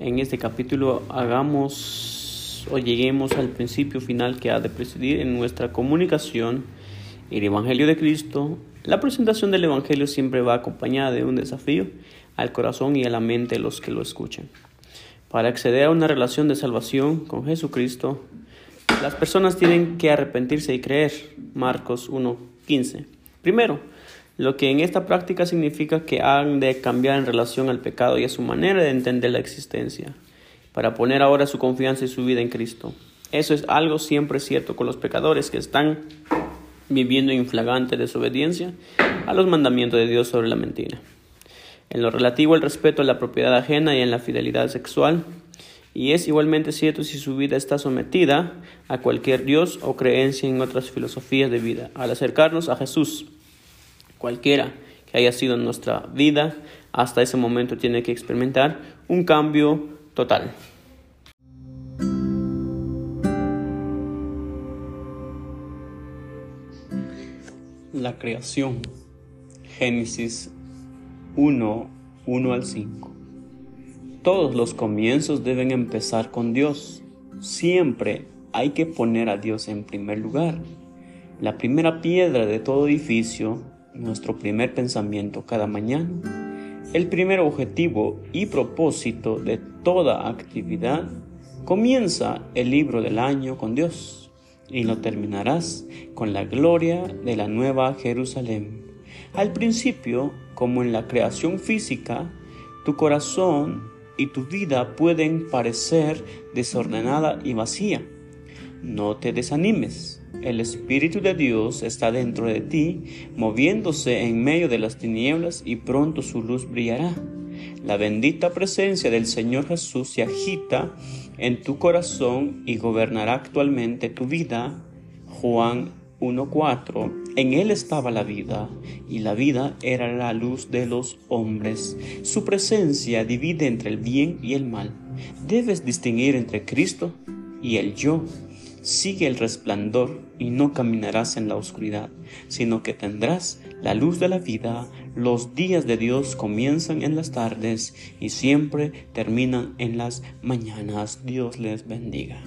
en este capítulo hagamos o lleguemos al principio final que ha de presidir en nuestra comunicación el Evangelio de Cristo. La presentación del Evangelio siempre va acompañada de un desafío al corazón y a la mente de los que lo escuchan. Para acceder a una relación de salvación con Jesucristo, las personas tienen que arrepentirse y creer. Marcos 1.15. Primero, lo que en esta práctica significa que han de cambiar en relación al pecado y a su manera de entender la existencia, para poner ahora su confianza y su vida en Cristo. Eso es algo siempre cierto con los pecadores que están viviendo en flagrante desobediencia a los mandamientos de Dios sobre la mentira. En lo relativo al respeto a la propiedad ajena y en la fidelidad sexual, y es igualmente cierto si su vida está sometida a cualquier Dios o creencia en otras filosofías de vida. Al acercarnos a Jesús, cualquiera que haya sido en nuestra vida, hasta ese momento tiene que experimentar un cambio total. La creación. Génesis 1, 1 al 5. Todos los comienzos deben empezar con Dios. Siempre hay que poner a Dios en primer lugar. La primera piedra de todo edificio nuestro primer pensamiento cada mañana, el primer objetivo y propósito de toda actividad, comienza el libro del año con Dios y lo terminarás con la gloria de la nueva Jerusalén. Al principio, como en la creación física, tu corazón y tu vida pueden parecer desordenada y vacía. No te desanimes el Espíritu de Dios está dentro de ti, moviéndose en medio de las tinieblas y pronto su luz brillará. La bendita presencia del Señor Jesús se agita en tu corazón y gobernará actualmente tu vida. Juan 1.4 En él estaba la vida, y la vida era la luz de los hombres. Su presencia divide entre el bien y el mal. Debes distinguir entre Cristo y el yo Sigue el resplandor y no caminarás en la oscuridad, sino que tendrás la luz de la vida. Los días de Dios comienzan en las tardes y siempre terminan en las mañanas. Dios les bendiga.